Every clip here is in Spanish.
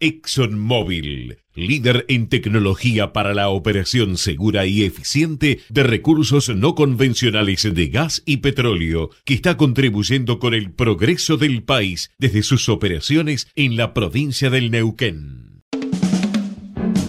ExxonMobil, líder en tecnología para la operación segura y eficiente de recursos no convencionales de gas y petróleo, que está contribuyendo con el progreso del país desde sus operaciones en la provincia del Neuquén.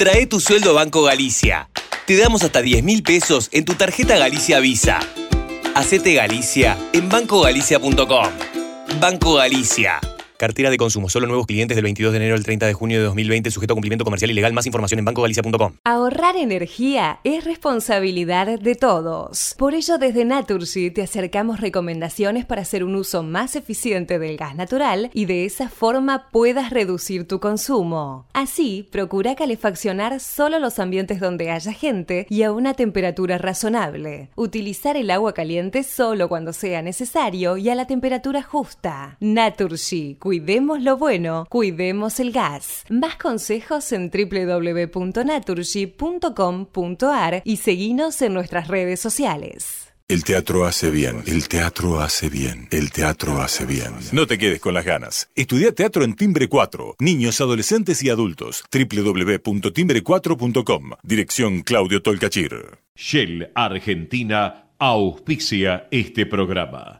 Trae tu sueldo a Banco Galicia. Te damos hasta 10 mil pesos en tu tarjeta Galicia Visa. Hacete Galicia en bancogalicia.com. Banco Galicia. Cartera de consumo. Solo nuevos clientes del 22 de enero al 30 de junio de 2020. Sujeto a cumplimiento comercial y legal. Más información en bancogalicia.com. Ahorrar energía es responsabilidad de todos. Por ello, desde Naturgy te acercamos recomendaciones para hacer un uso más eficiente del gas natural y de esa forma puedas reducir tu consumo. Así, procura calefaccionar solo los ambientes donde haya gente y a una temperatura razonable. Utilizar el agua caliente solo cuando sea necesario y a la temperatura justa. Naturgy Cuidemos lo bueno, cuidemos el gas. Más consejos en www.naturgy.com.ar y seguinos en nuestras redes sociales. El teatro hace bien, el teatro hace bien, el teatro hace bien. No te quedes con las ganas. Estudia teatro en Timbre 4, niños, adolescentes y adultos. www.timbre4.com. Dirección Claudio Tolcachir. Shell Argentina auspicia este programa.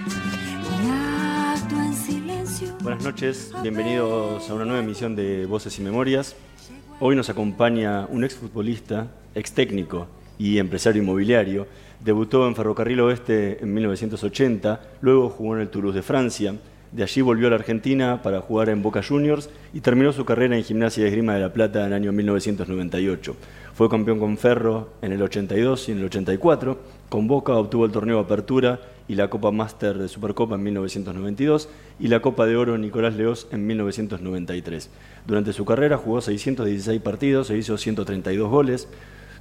Buenas noches, bienvenidos a una nueva emisión de Voces y Memorias. Hoy nos acompaña un exfutbolista, ex técnico y empresario inmobiliario. Debutó en Ferrocarril Oeste en 1980, luego jugó en el Toulouse de Francia. De allí volvió a la Argentina para jugar en Boca Juniors y terminó su carrera en Gimnasia de Esgrima de la Plata en el año 1998. Fue campeón con Ferro en el 82 y en el 84. Con Boca obtuvo el torneo Apertura y la Copa Master de Supercopa en 1992 y la Copa de Oro Nicolás Leós en 1993. Durante su carrera jugó 616 partidos e hizo 132 goles.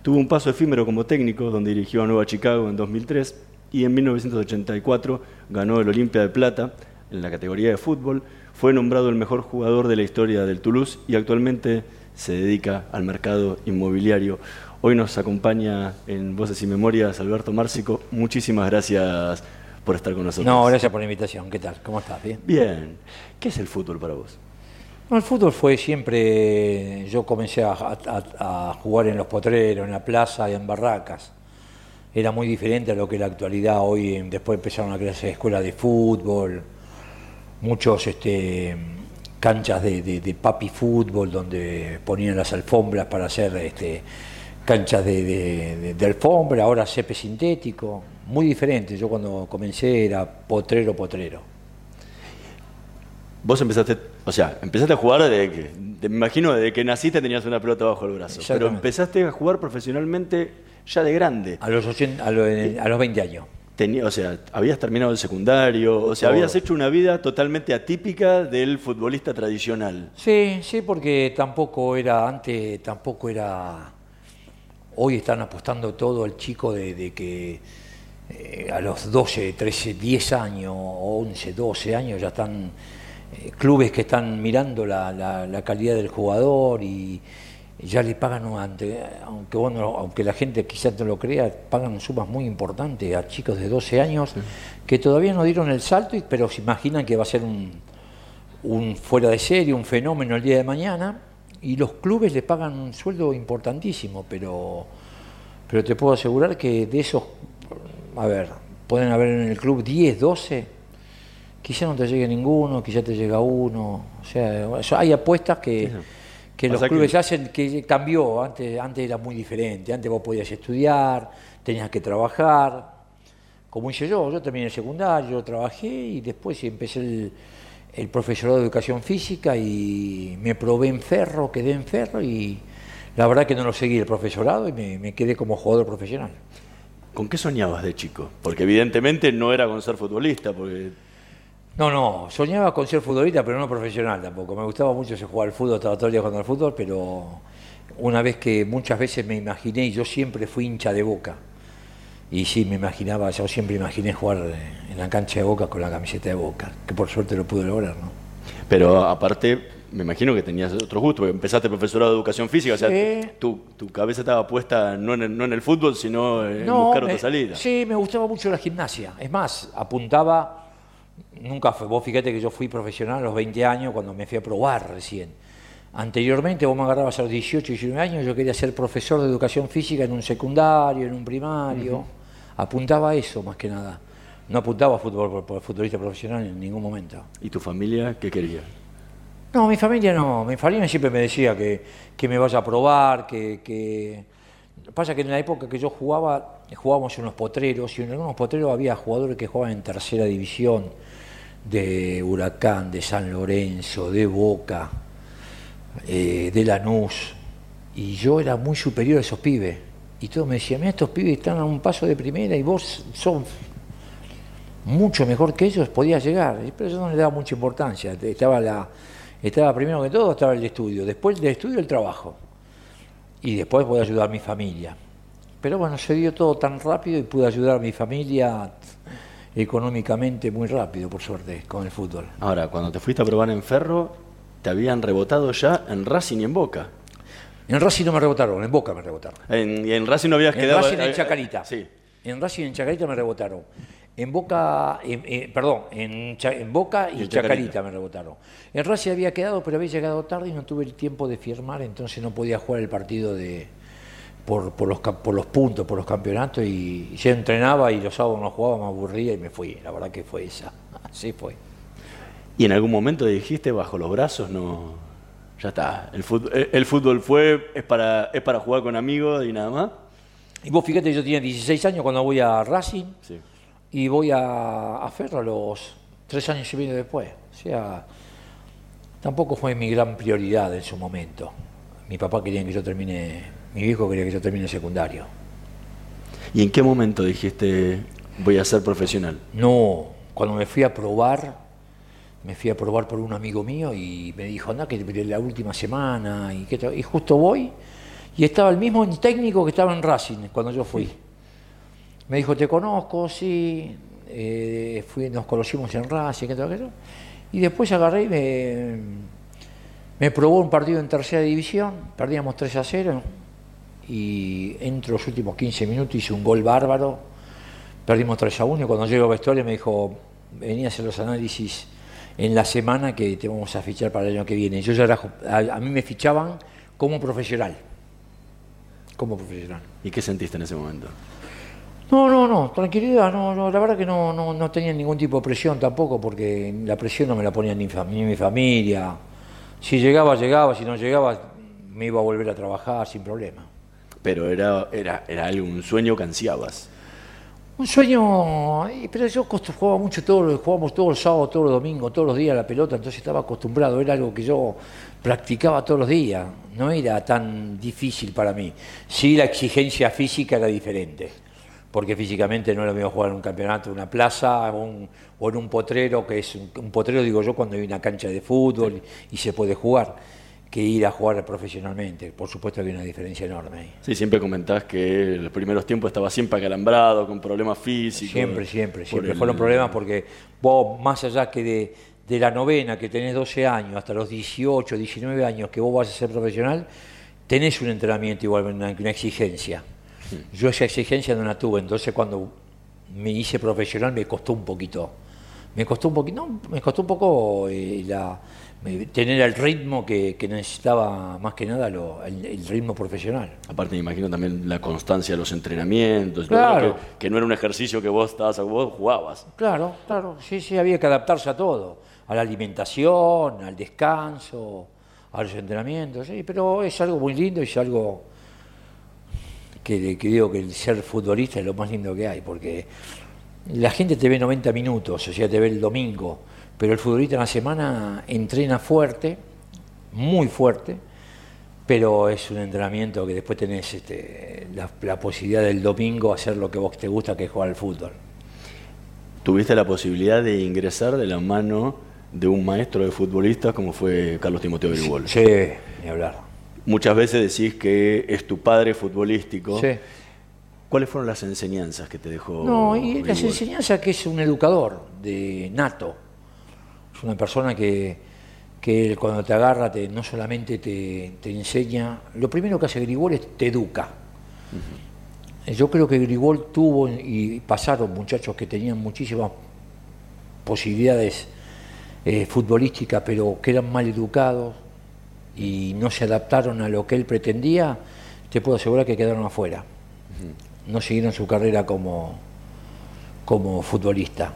Tuvo un paso efímero como técnico, donde dirigió a Nueva Chicago en 2003 y en 1984 ganó el Olimpia de Plata en la categoría de fútbol. Fue nombrado el mejor jugador de la historia del Toulouse y actualmente se dedica al mercado inmobiliario. Hoy nos acompaña en Voces y Memorias Alberto Márcico. Muchísimas gracias por estar con nosotros. No, gracias por la invitación. ¿Qué tal? ¿Cómo estás? ¿Bien? Bien. ¿Qué es el fútbol para vos? el fútbol fue siempre, yo comencé a, jugar en los potreros, en la plaza y en barracas. Era muy diferente a lo que es la actualidad. Hoy después empezaron a crearse escuelas de fútbol, muchos este, canchas de, papi fútbol donde ponían las alfombras para hacer este, canchas de, alfombra, ahora cepe sintético muy diferente. Yo cuando comencé era potrero, potrero. Vos empezaste, o sea, empezaste a jugar desde que, me imagino desde que naciste tenías una pelota bajo el brazo, pero empezaste a jugar profesionalmente ya de grande. A los, a, los 20 años. Tenía, o sea, habías terminado el secundario, o sea, habías hecho una vida totalmente atípica del futbolista tradicional. Sí, sí, porque tampoco era, antes tampoco era, hoy están apostando todo al chico de que eh, a los 12, 13, 10 años, 11, 12 años ya están eh, clubes que están mirando la, calidad del jugador y, ya le pagan, ante, aunque, bueno, aunque la gente quizás no lo crea, pagan sumas muy importantes a chicos de 12 años que todavía no dieron el salto, pero se imaginan que va a ser un, un fuera de serie, un fenómeno el día de mañana, y los clubes le pagan un sueldo importantísimo, pero, pero te puedo asegurar que de esos a ver, pueden haber en el club 10, 12, quizá no te llegue ninguno, quizá te llega uno. O sea, hay apuestas que, que los clubes hacen que cambió. Antes, antes era muy diferente. Antes vos podías estudiar, tenías que trabajar. Como hice yo, yo terminé el secundario, trabajé y después empecé el, el profesorado de educación física y me probé en ferro, quedé en ferro y la verdad que no lo seguí el profesorado y me, quedé como jugador profesional. ¿Con qué soñabas de chico? Porque evidentemente no era con ser futbolista, porque... No, no, soñaba con ser futbolista, pero no profesional tampoco. Me gustaba mucho jugar al fútbol, estaba todo el día jugando al fútbol, pero una vez que muchas veces me imaginé, y yo siempre fui hincha de boca, y sí, me imaginaba, yo siempre imaginé jugar en la cancha de boca con la camiseta de boca, que por suerte lo pude lograr, ¿no? Pero aparte, me imagino que tenías otro gusto, porque empezaste profesorado de educación física, o sea, tu, cabeza estaba puesta no en, el, fútbol, sino en buscar otra salida. Sí, me gustaba mucho la gimnasia. Es más, apuntaba, nunca fue, vos fíjate que yo fui profesional a los 20 años cuando me fui a probar recién. Anteriormente vos me agarrabas a los 18, 19 años, yo quería ser profesor de educación física en un secundario, en un primario. Apuntaba a eso más que nada. No apuntaba a fútbol, futbolista profesional en ningún momento. ¿Y tu familia qué quería? No, mi familia no. Mi familia siempre me decía que, me vaya a probar, que, que... Pasa que en la época que yo jugaba, jugábamos en unos potreros y en algunos potreros había jugadores que jugaban en tercera división, de Huracán, de San Lorenzo, de Boca, eh, de Lanús. Y yo era muy superior a esos pibes. Y todos me decían, mira, estos pibes están a un paso de primera y vos sos mucho mejor que ellos, podías llegar. Pero eso no le daba mucha importancia. Estaba la, estaba primero que todo, estaba el estudio, después del estudio el trabajo. Y después pude ayudar a mi familia. Pero bueno, se dio todo tan rápido y pude ayudar a mi familia económicamente muy rápido, por suerte, con el fútbol. Ahora, cuando te fuiste a probar en Ferro, te habían rebotado ya en Racing y en Boca. En Racing no me rebotaron, en Boca me rebotaron. En, y en Racing no habías quedado... En Racing en Chacarita. Sí. En Racing en Chacarita me rebotaron en Boca, eh, perdón, en, Boca y, Chacarita, me rebotaron. En Racing había quedado, pero había llegado tarde y no tuve el tiempo de firmar, entonces no podía jugar el partido de por, por, los, por los puntos, por los campeonatos, y yo entrenaba y los sábados no jugaba, me aburría y me fui. La verdad que fue esa, así fue. ¿Y en algún momento dijiste bajo los brazos, no, ya está, el fútbol, el fútbol fue, es para, es para jugar con amigos y nada más? Y vos fíjate, yo tenía 16 años cuando voy a Racing. Sí y voy a, a Ferro los tres años y medio después. O sea, tampoco fue mi gran prioridad en su momento. Mi papá quería que yo termine, mi hijo quería que yo termine secundario. ¿Y en qué momento dijiste voy a ser profesional? No, cuando me fui a probar, me fui a probar por un amigo mío y me dijo, anda, que la última semana, y, que, y justo voy, y estaba el mismo técnico que estaba en Racing cuando yo fui. Me dijo, te conozco, sí, eh, nos conocimos en Racing, que todo Y después agarré y me, me probó un partido en tercera división, perdíamos 3 a 0, y entre los últimos 15 minutos hice un gol bárbaro, perdimos 3 a 1, y cuando llego a vestuario me dijo, venía a hacer los análisis en la semana que te vamos a fichar para el año que viene. Yo ya era, a mí me fichaban como profesional, como profesional. ¿Y qué sentiste en ese momento? No, no, no, tranquilidad, no, no, la verdad que no, no, no tenía ningún tipo de presión tampoco, porque la presión no me la ponía ni, mi familia. Si llegaba, llegaba, si no llegaba, me iba a volver a trabajar sin problema. Pero era, era, era un sueño que ansiabas. Un sueño, pero yo jugaba mucho todo, jugábamos todos los sábados, todos los domingos, todos los días la pelota, entonces estaba acostumbrado, era algo que yo practicaba todos los días, no era tan difícil para mí. Sí, la exigencia física era diferente porque físicamente no lo mismo jugar en un campeonato, en una plaza o en un potrero, que es un, potrero, digo yo, cuando hay una cancha de fútbol y, se puede jugar, que ir a jugar profesionalmente. Por supuesto que hay una diferencia enorme ahí. Sí, siempre comentás que en los primeros tiempos estaba siempre acalambrado, con problemas físicos. Siempre, siempre, siempre. Fueron problemas porque vos, más allá que de, de la novena, que tenés 12 años, hasta los 18, 19 años que vos vas a ser profesional, tenés un entrenamiento igual, una exigencia. Yo esa exigencia no la tuve, entonces cuando me hice profesional me costó un poquito Me costó un poquito, me costó un poco eh, tener el ritmo que, necesitaba más que nada el, ritmo profesional. Aparte me imagino también la constancia de los entrenamientos, claro. que, no era un ejercicio que vos estabas, vos jugabas. Claro, claro, sí, sí, había que adaptarse a todo, a la alimentación, al descanso, a los entrenamientos, sí, pero es algo muy lindo y es algo que, digo que el ser futbolista es lo más lindo que hay, porque la gente te ve 90 minutos, o sea, te ve el domingo, pero el futbolista en la semana entrena fuerte, muy fuerte, pero es un entrenamiento que después tenés este, la, posibilidad del domingo hacer lo que vos te gusta, que es jugar al fútbol. ¿Tuviste la posibilidad de ingresar de la mano de un maestro de futbolistas como fue Carlos Timoteo Grigol? Sí, ni hablar. Muchas veces decís que es tu padre futbolístico. Sí ¿Cuáles fueron las enseñanzas que te dejó? No, y las enseñanzas que es un educador de nato. Es una persona que, que cuando te agarra te, no solamente te, enseña, lo primero que hace Grigol es te educa. Yo creo que Grigol tuvo y pasaron muchachos que tenían muchísimas posibilidades eh, futbolísticas, pero que eran mal educados y no se adaptaron a lo que él pretendía, te puedo asegurar que quedaron afuera no siguieron su carrera como, como futbolista.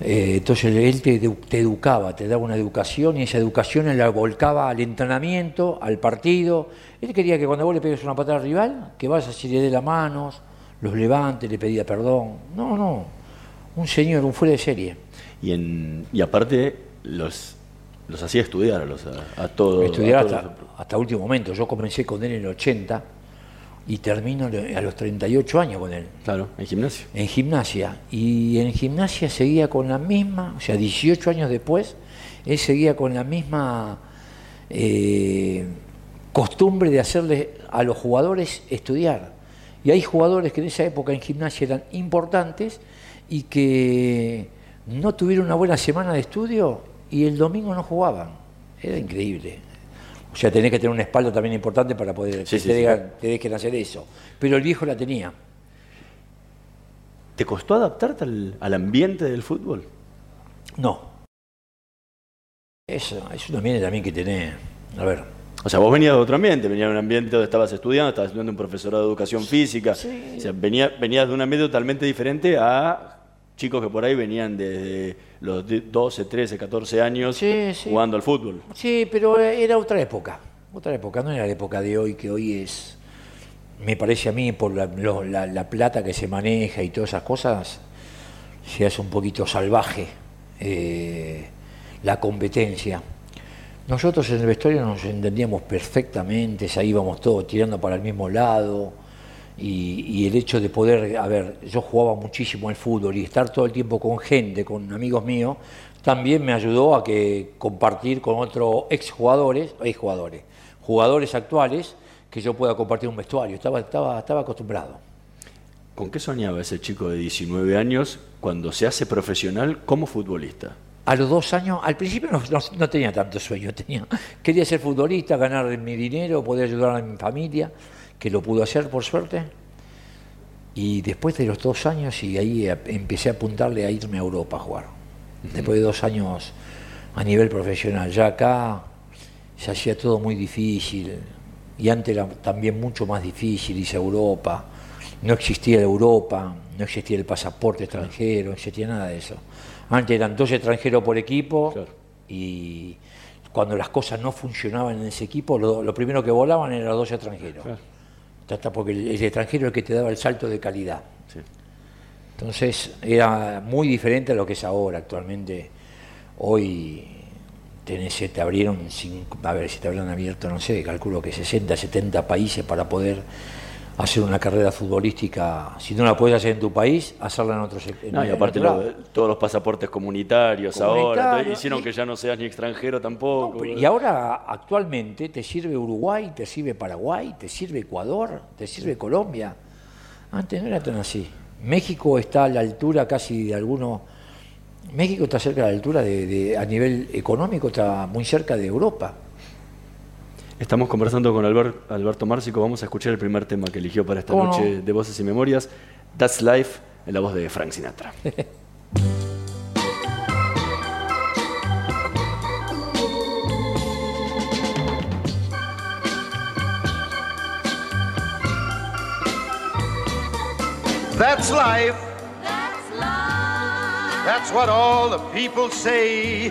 Eh, entonces él te, educaba, te daba una educación y esa educación él la volcaba al entrenamiento, al partido. Él quería que cuando vos le pegues una patada al rival, que vayas así le dé las manos, los levante, le pedía perdón. No, no, un señor, un fuera de serie. Y, en, y aparte los, los hacía estudiar a, los, a, todos. Estudiar hasta, hasta último momento. Yo comencé con él en el 80 y termino a los 38 años con él. Claro, en gimnasia. En gimnasia. Y en gimnasia seguía con la misma, o sea, 18 años después, él seguía con la misma eh, costumbre de hacerle a los jugadores estudiar. Y hay jugadores que en esa época en gimnasia eran importantes y que no tuvieron una buena semana de estudio y el domingo no jugaban. Era increíble. O sea, tenés que tener una espalda también importante para poder que te, dejen hacer eso. Pero el viejo la tenía. ¿Te costó adaptarte al, ambiente del fútbol? No. Eso es un ambiente también que tenés. A ver. O sea, vos venías de otro ambiente, venías de un ambiente donde estabas estudiando, estabas estudiando un profesorado de educación física. O sea, venías de un ambiente totalmente diferente a chicos que por ahí venían desde los 12, 13, 14 años jugando al fútbol. Sí, pero era otra época, otra época, no era la época de hoy, que hoy es, me parece a mí, por la, plata que se maneja y todas esas cosas, se hace un poquito salvaje eh, la competencia. Nosotros en el vestuario nos entendíamos perfectamente, ahí íbamos todos tirando para el mismo lado y, el hecho de poder, a ver, yo jugaba muchísimo el fútbol y estar todo el tiempo con gente, con amigos míos, también me ayudó a que compartir con otros exjugadores, exjugadores, jugadores actuales, que yo pueda compartir un vestuario. Estaba, estaba, estaba acostumbrado. ¿Con qué soñaba ese chico de 19 años cuando se hace profesional como futbolista? A los dos años, al principio no, no tenía tanto sueño, tenía, quería ser futbolista, ganar mi dinero, poder ayudar a mi familia que lo pudo hacer por suerte. Y después de los dos años, y ahí empecé a apuntarle a irme a Europa a jugar. Después de dos años a nivel profesional. Ya acá se hacía todo muy difícil. Y antes era también mucho más difícil irse a Europa. No existía Europa, no existía el pasaporte extranjero, no existía nada de eso. Antes eran dos extranjeros por equipo y cuando las cosas no funcionaban en ese equipo, lo, primero que volaban eran los dos extranjeros porque el, extranjero es el que te daba el salto de calidad. Entonces era muy diferente a lo que es ahora. Actualmente, hoy tenés, te abrieron, a ver si te habrán abierto, no sé, calculo que 60, 70 países para poder hacer una carrera futbolística, si no la puedes hacer en tu país, hacerla en otro sector. No, y aparte todos los pasaportes comunitarios, ahora, hicieron que ya no seas ni extranjero tampoco. y ahora actualmente te sirve Uruguay, te sirve Paraguay, te sirve Ecuador, te sirve Colombia. Antes no era tan así. México está a la altura casi de algunos... México está cerca de la altura de, a nivel económico, está muy cerca de Europa. Estamos conversando con Alberto Márcico. Vamos a escuchar el primer tema que eligió para esta noche de Voces y Memorias, That's Life, en la voz de Frank Sinatra. That's life. That's life. That's what all the people say.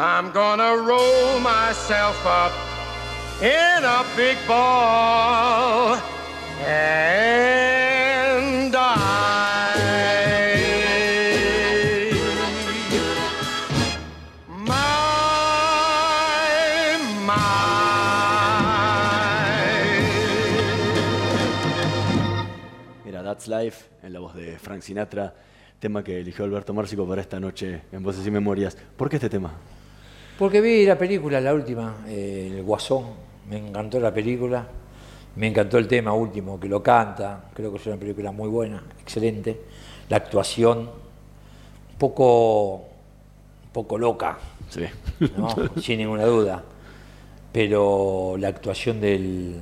I'm gonna roll myself up in a big ball and die. My, That's Life en la voz de Frank Sinatra, tema que eligió Alberto Márcico para esta noche en Voces y Memorias. ¿Por qué este tema? Porque vi la película, la última, eh, El Guasón, me encantó la película, me encantó el tema último, que lo canta, creo que es una película muy buena, excelente. La actuación, un poco, un poco loca, sí. sin ninguna duda, pero la actuación del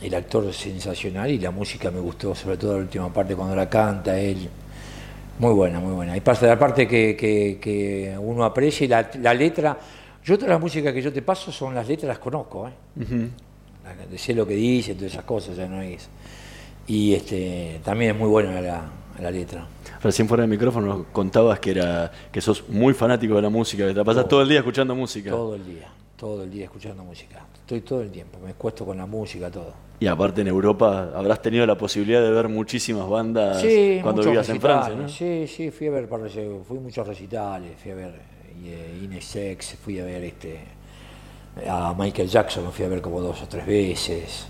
el actor es sensacional y la música me gustó, sobre todo la última parte cuando la canta él. Muy buena, muy buena. Y de la parte que, que, uno aprecia y la, la letra, yo toda la música que yo te paso son las letras, las conozco, ¿eh? sé lo que dice, todas esas cosas, ya no es. Y este, también es muy buena la, letra. Recién fuera del micrófono contabas que era que sos muy fanático de la música, que te pasas todo, el día escuchando música. Todo el día, todo el día escuchando música. Estoy todo el tiempo, me cuesto con la música, todo. Y aparte en Europa habrás tenido la posibilidad de ver muchísimas bandas cuando vivías en Francia, ¿no? Sí, sí, fui a ver, fui a muchos recitales, fui a ver eh, Inesex, fui a ver este, a Michael Jackson, lo fui a ver como dos o tres veces,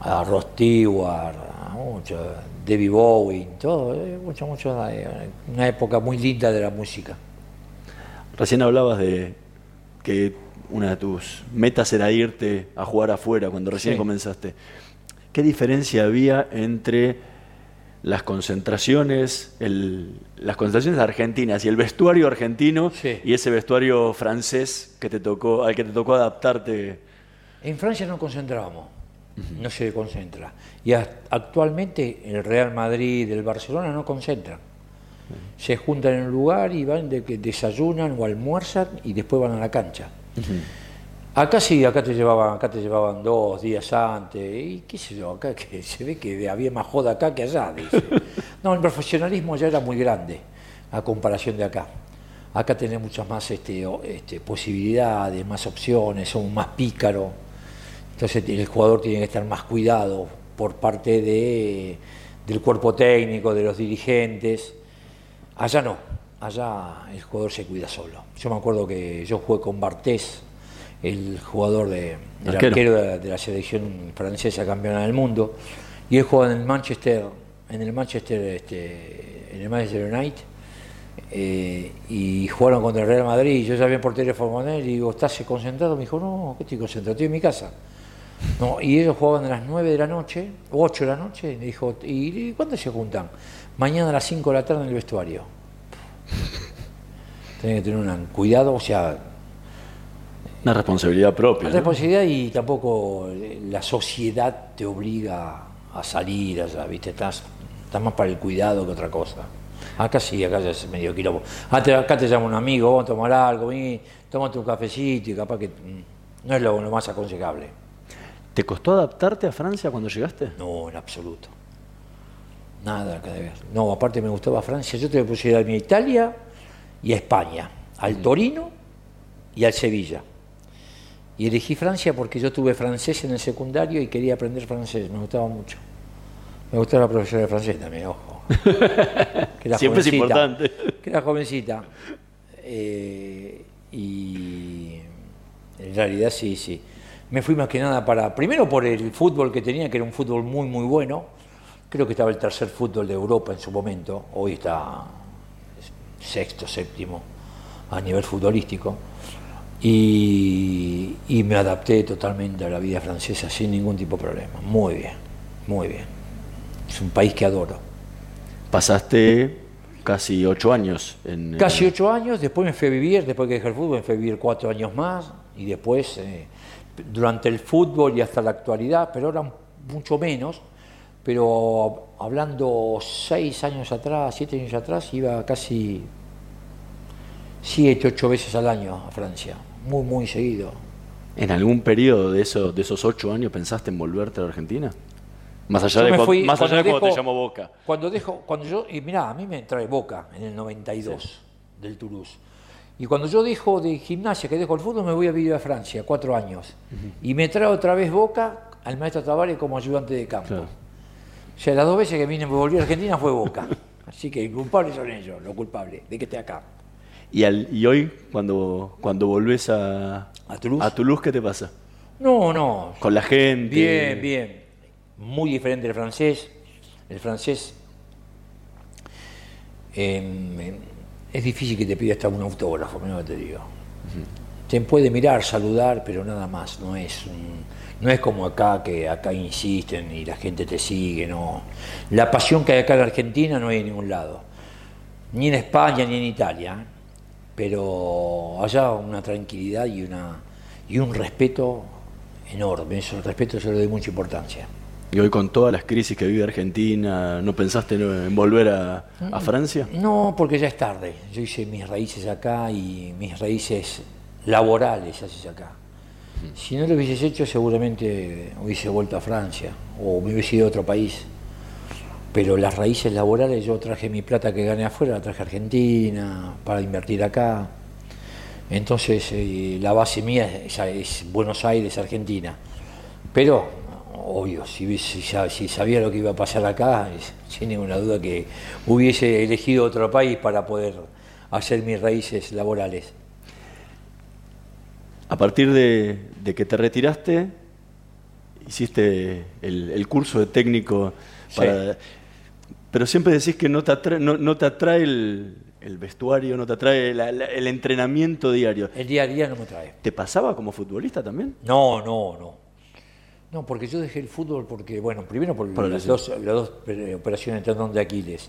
a Ross Stewart, a mucho, Debbie Bowie, todo, eh, mucho, mucho, eh, una época muy linda de la música. Recién hablabas de que una de tus metas era irte a jugar afuera cuando recién comenzaste. ¿Qué diferencia había entre las concentraciones, las concentraciones argentinas y el vestuario argentino y ese vestuario francés que te tocó, al que te tocó adaptarte. En Francia no concentrábamos, no se concentra. Y actualmente el Real Madrid, el Barcelona no concentran. Se juntan en un lugar y van de que desayunan o almuerzan y después van a la cancha. Acá sí, acá te llevaban, acá te llevaban dos días antes, y qué sé yo, acá que se ve que había más joda acá que allá. No, el profesionalismo ya era muy grande a comparación de acá. Acá tenés muchas más este, este, posibilidades, más opciones, son más pícaro. Entonces el jugador tiene que estar más cuidado por parte de, del cuerpo técnico, de los dirigentes. Allá no, allá el jugador se cuida solo. Yo me acuerdo que yo jugué con Bartés, el jugador de, el arquero, de, la selección francesa campeona del mundo, y él jugaba en el Manchester, en el Manchester, este, en el Manchester United eh, y jugaron contra el Real Madrid. Y yo ya por teléfono con él y digo, ¿estás concentrado? Me dijo, no, ¿qué estoy concentrado? Estoy en mi casa. No, y ellos jugaban a las 9 de la noche, 8 de la noche, y me dijo, ¿y cuándo se juntan? Mañana a las 5 de la tarde en el vestuario. Tienen que tener un cuidado, o sea... Una responsabilidad propia. Una responsabilidad y tampoco la sociedad te obliga a salir, a, ¿viste? Estás, estás más para el cuidado que otra cosa. Acá sí, acá ya es medio quilombo. Acá te llama un amigo, vamos a tomar algo, ven, tómate un cafecito y capaz que mm, no es lo, más aconsejable. ¿Te costó adaptarte a Francia cuando llegaste? No, en absoluto. Nada que ver. No, aparte me gustaba Francia. Yo te puse a a Italia y a España, al Torino y al Sevilla. Y elegí Francia porque yo tuve francés en el secundario y quería aprender francés, me gustaba mucho. Me gustaba la profesora de francés también, ojo. Siempre es importante. Que era jovencita. Eh, y en realidad sí, sí. Me fui más que nada para, primero por el fútbol que tenía, que era un fútbol muy, muy bueno. Creo que estaba el tercer fútbol de Europa en su momento. Hoy está sexto, séptimo a nivel futbolístico. Y, y me adapté totalmente a la vida francesa sin ningún tipo de problema. Muy bien, muy bien. Es un país que adoro. Pasaste casi ocho años en... Casi ocho años, después me fui a vivir, después que dejé el fútbol, me fui a vivir cuatro años más y después, eh, durante el fútbol y hasta la actualidad, pero ahora mucho menos, pero hablando seis años atrás, siete años atrás, iba casi siete, ocho veces al año a Francia, muy, muy seguido. ¿En algún periodo de, eso, de esos ocho años pensaste en volverte a la Argentina? Más allá de, más allá de cuando te llamo Boca. Cuando dejo, cuando yo, y mirá, a mí me trae Boca en el 92 del Toulouse. Y cuando yo dejo de gimnasia, que dejo el fútbol, me voy a vivir a Francia, cuatro años. Y me trae otra vez Boca al maestro Tavares como ayudante de campo. O sea, las dos veces que vine, me volví a Argentina fue Boca. Así que culpables son ellos, los culpables, de que esté acá. ¿Y, al, y hoy, cuando, cuando volvés a, ¿A Toulouse? ¿A Toulouse qué te pasa? No, no. Con la gente. Bien, bien muy diferente del francés. El francés em, es difícil que te pida hasta un autógrafo, no te digo. Te puede mirar, saludar, pero nada más. No es no es como acá que acá insisten y la gente te sigue. No, la pasión que hay acá en Argentina no hay en ningún lado, ni en España ni en Italia. Pero allá una tranquilidad y una y un respeto enorme. Eso, el respeto se lo doy mucha importancia. Y hoy con todas las crisis que vive Argentina, ¿no pensaste en volver a, Francia? No, porque ya es tarde. Yo hice mis raíces acá y mis raíces laborales haces acá. Si no lo hubieses hecho, seguramente hubiese vuelto a Francia o me hubiese ido a otro país. Pero las raíces laborales, yo traje mi plata que gané afuera, la traje a Argentina para invertir acá. Entonces, eh, la base mía es, es Buenos Aires, Argentina. Pero obvio, si, si, sabía lo que iba a pasar acá, sin ninguna duda que hubiese elegido otro país para poder hacer mis raíces laborales. A partir de, que te retiraste, hiciste el, curso de técnico para... Pero siempre decís que no te atrae, no, te atrae el, vestuario, no te atrae el entrenamiento diario. El día a día no me atrae. ¿Te pasaba como futbolista también? No, no, no. No, porque yo dejé el fútbol porque, bueno, primero por, las, dos, operaciones de tendón de Aquiles.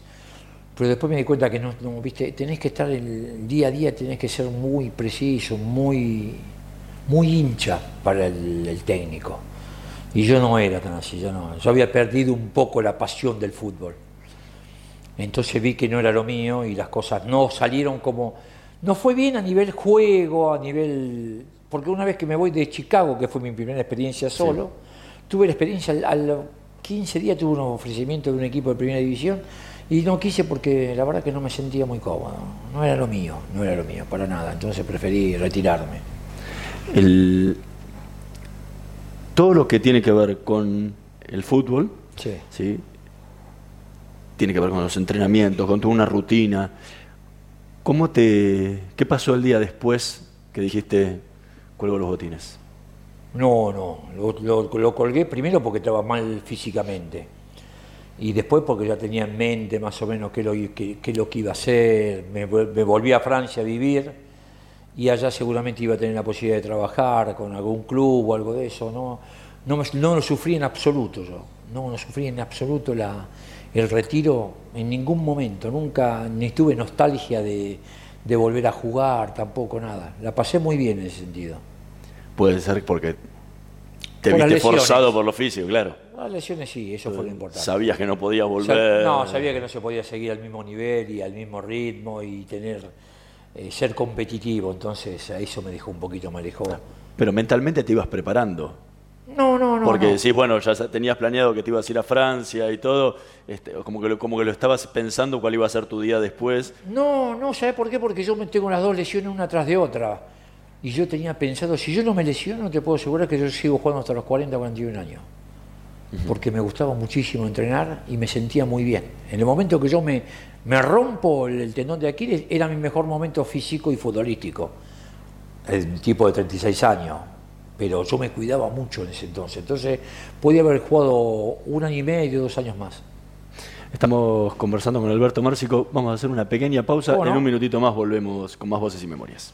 Pero después me di cuenta que no, viste, tenés que estar el día a día, tenés que ser muy preciso, muy, muy hincha para el, técnico. Y yo no era tan así, yo no. Yo había perdido un poco la pasión del fútbol. Entonces vi que no era lo mío y las cosas no salieron como. No fue bien a nivel juego, a nivel. Porque una vez que me voy de Chicago, que fue mi primera experiencia solo, tuve la experiencia, al, 15 días tuve un ofrecimiento de un equipo de primera división Y no quise porque la verdad que no me sentía muy cómodo. No era lo mío, no era lo mío, para nada. Entonces preferí retirarme. El, todo lo que tiene que ver con el fútbol, sí. Tiene que ver con los entrenamientos, con toda una rutina. ¿Cómo te, ¿Qué pasó el día después que dijiste cuelgo los botines? No, no, lo, colgué primero porque estaba mal físicamente y después porque ya tenía en mente más o menos qué lo, qué, lo que iba a hacer, me, volví a Francia a vivir y allá seguramente iba a tener la posibilidad de trabajar con algún club o algo de eso, no, no, no lo sufrí en absoluto yo, no lo sufrí en absoluto la, el retiro en ningún momento, nunca, ni tuve nostalgia de, de volver a jugar, tampoco nada, la pasé muy bien en ese sentido. Puede ser porque te viste forzado por lo físico, claro. Las lesiones sí, eso fue lo importante. Sabías que no podías volver. No, sabía que no se podía seguir al mismo nivel y al mismo ritmo y tener eh, ser competitivo, entonces a eso me dejó un poquito me alejó. Pero mentalmente te ibas preparando. No, no, no. Porque decís, bueno, ya tenías planeado que te ibas a ir a Francia y todo, este, como, que lo, como que lo estabas pensando cuál iba a ser tu día después. No, no, ¿sabes por qué? Porque yo me tengo las dos lesiones una tras de otra. Y yo tenía pensado, si yo no me lesiono, te puedo asegurar que yo sigo jugando hasta los 40 o 41 años. Porque me gustaba muchísimo entrenar y me sentía muy bien. En el momento que yo me, me rompo el, tendón de Aquiles, era mi mejor momento físico y futbolístico. El tipo de 36 años. Pero yo me cuidaba mucho en ese entonces. Entonces, podía haber jugado un año y medio, dos años más. Estamos conversando con Alberto Márcico. Vamos a hacer una pequeña pausa. En un minutito más volvemos con más voces y memorias.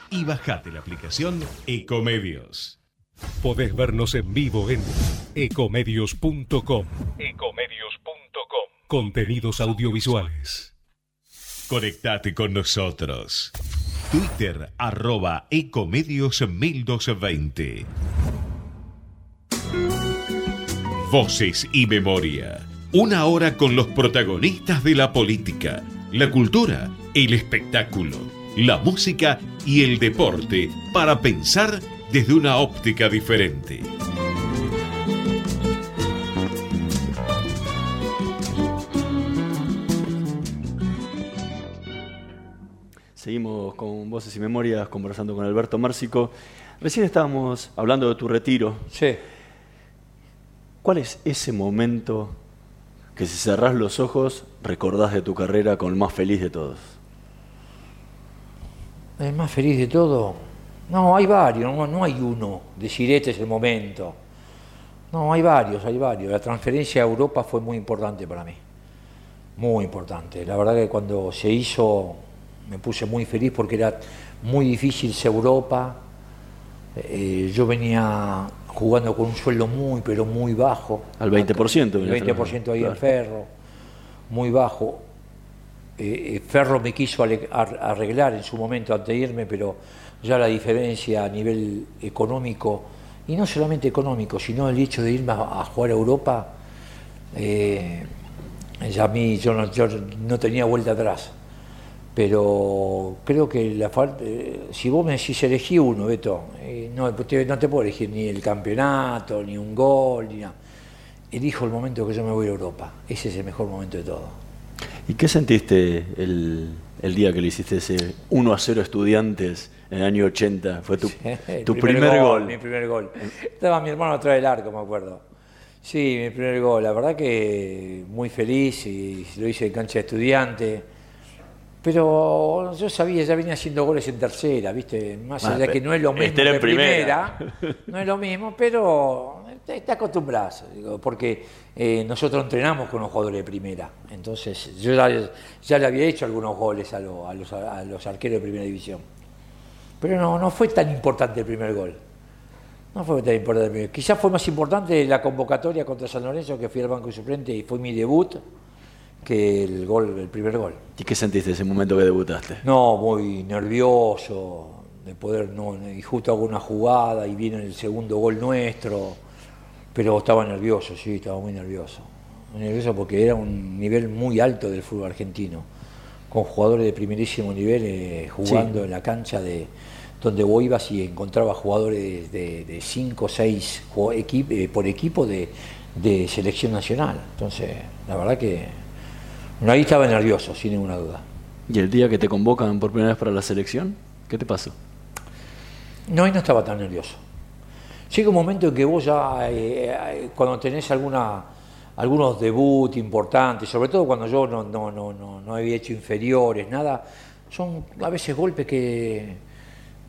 y bajate la aplicación Ecomedios. Podés vernos en vivo en ecomedios.com. Ecomedios.com. Contenidos audiovisuales. Conectate con nosotros. Twitter arroba Ecomedios 1220. Voces y memoria. Una hora con los protagonistas de la política, la cultura, el espectáculo la música y el deporte para pensar desde una óptica diferente. Seguimos con Voces y Memorias conversando con Alberto Márcico. Recién estábamos hablando de tu retiro. Sí. ¿Cuál es ese momento que si cerrás los ojos recordás de tu carrera con el más feliz de todos? ¿El más feliz de todo? No, hay varios, no, hay uno. Decir este es el momento. No, hay varios, hay varios. La transferencia a Europa fue muy importante para mí. Muy importante. La verdad que cuando se hizo me puse muy feliz porque era muy difícil ser Europa. Eh, yo venía jugando con un sueldo muy, pero muy bajo. Al 20%. El 20% ahí en Ferro, muy bajo. Eh, eh, Ferro me quiso arreglar en su momento antes de irme, pero ya la diferencia a nivel económico, y no solamente económico, sino el hecho de irme a, jugar a Europa, eh, ya a mí yo no, tenía vuelta atrás. Pero creo que la falta, si vos me decís elegí uno, Beto, no, te, no te puedo elegir ni el campeonato, ni un gol, ni nada. elijo el momento que yo me voy a Europa. Ese es el mejor momento de todo. ¿Y qué sentiste el, el día que le hiciste ese 1 a 0 estudiantes en el año 80? Fue tu, tu primer, gol, Mi primer gol. Estaba mi hermano atrás del arco, me acuerdo. Sí, mi primer gol. La verdad que muy feliz y lo hice en cancha de estudiante. Pero yo sabía, ya venía haciendo goles en tercera, ¿viste? Más allá de que no es lo mismo este que en primera. primera, no es lo mismo, pero te, te acostumbras, digo, porque eh, nosotros entrenamos con los jugadores de primera. Entonces, yo ya, ya le había hecho algunos goles a, lo- a los, a los arqueros de primera división. Pero no, no fue tan importante el primer gol. No fue tan importante el primer Quizás fue más importante la convocatoria contra San Lorenzo, que fui al banco suplente y fue mi debut, que el gol, el primer gol. ¿Y qué sentiste ese momento que debutaste? No, muy nervioso de poder, no, y justo hago una jugada y viene el segundo gol nuestro, pero estaba nervioso, sí, estaba muy nervioso. Muy nervioso porque era un nivel muy alto del fútbol argentino, con jugadores de primerísimo nivel eh, jugando Sí. en la cancha de donde vos ibas y encontrabas jugadores de, de cinco o seis ju- equi- eh, por equipo de, de selección nacional. Entonces, la verdad que ahí estaba nervioso, sin ninguna duda. ¿Y el día que te convocan por primera vez para la selección? ¿Qué te pasó? No, ahí no estaba tan nervioso. Llega un momento en que vos ya, eh, eh, cuando tenés algunos debuts importantes, sobre todo cuando yo no, no, no, no, había hecho inferiores, nada, son a veces golpes que,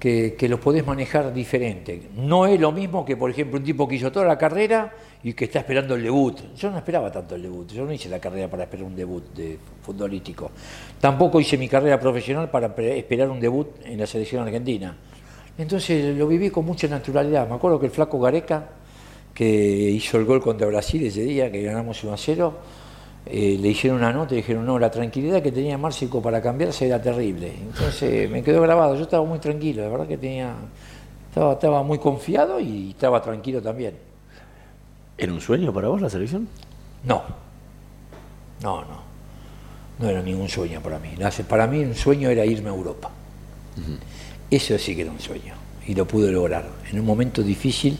que, que los podés manejar diferente. No es lo mismo que, por ejemplo, un tipo que hizo toda la carrera y que está esperando el debut. Yo no esperaba tanto el debut, yo no hice la carrera para esperar un debut de futbolístico. Tampoco hice mi carrera profesional para esperar un debut en la selección argentina. Entonces lo viví con mucha naturalidad. Me acuerdo que el flaco Gareca, que hizo el gol contra Brasil ese día, que ganamos 1 a 0, eh, le hicieron una nota y dijeron, no, la tranquilidad que tenía Márcico para cambiarse era terrible. Entonces me quedó grabado, yo estaba muy tranquilo, la verdad que tenía, estaba, estaba muy confiado y estaba tranquilo también. ¿Era un sueño para vos la selección? No, no, no, no era ningún sueño para mí. Para mí un sueño era irme a Europa. Eso sí que era un sueño y lo pude lograr en un momento difícil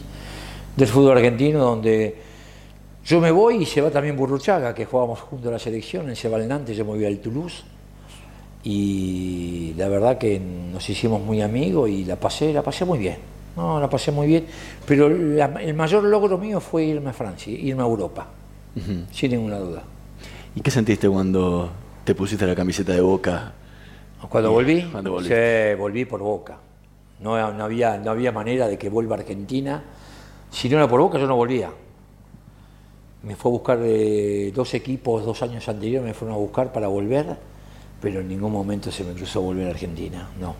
del fútbol argentino donde yo me voy y se va también Burruchaga, que jugábamos junto a la selección, él se va al Nantes, yo me voy al Toulouse y la verdad que nos hicimos muy amigos y la pasé, la pasé muy bien. No, la pasé muy bien, pero la- el mayor logro mío fue irme a Francia, irme a Europa, sin ninguna duda. ¿Y qué sentiste cuando te pusiste la camiseta de Boca? Cuando volví, Cuando volví. sí, volví por Boca. No, no había, no había manera de que vuelva a Argentina. Si no era por Boca, yo no volvía. Me fue a buscar eh, dos equipos dos años anteriores, me fueron a buscar para volver, pero en ningún momento se me cruzó volver a Argentina, no.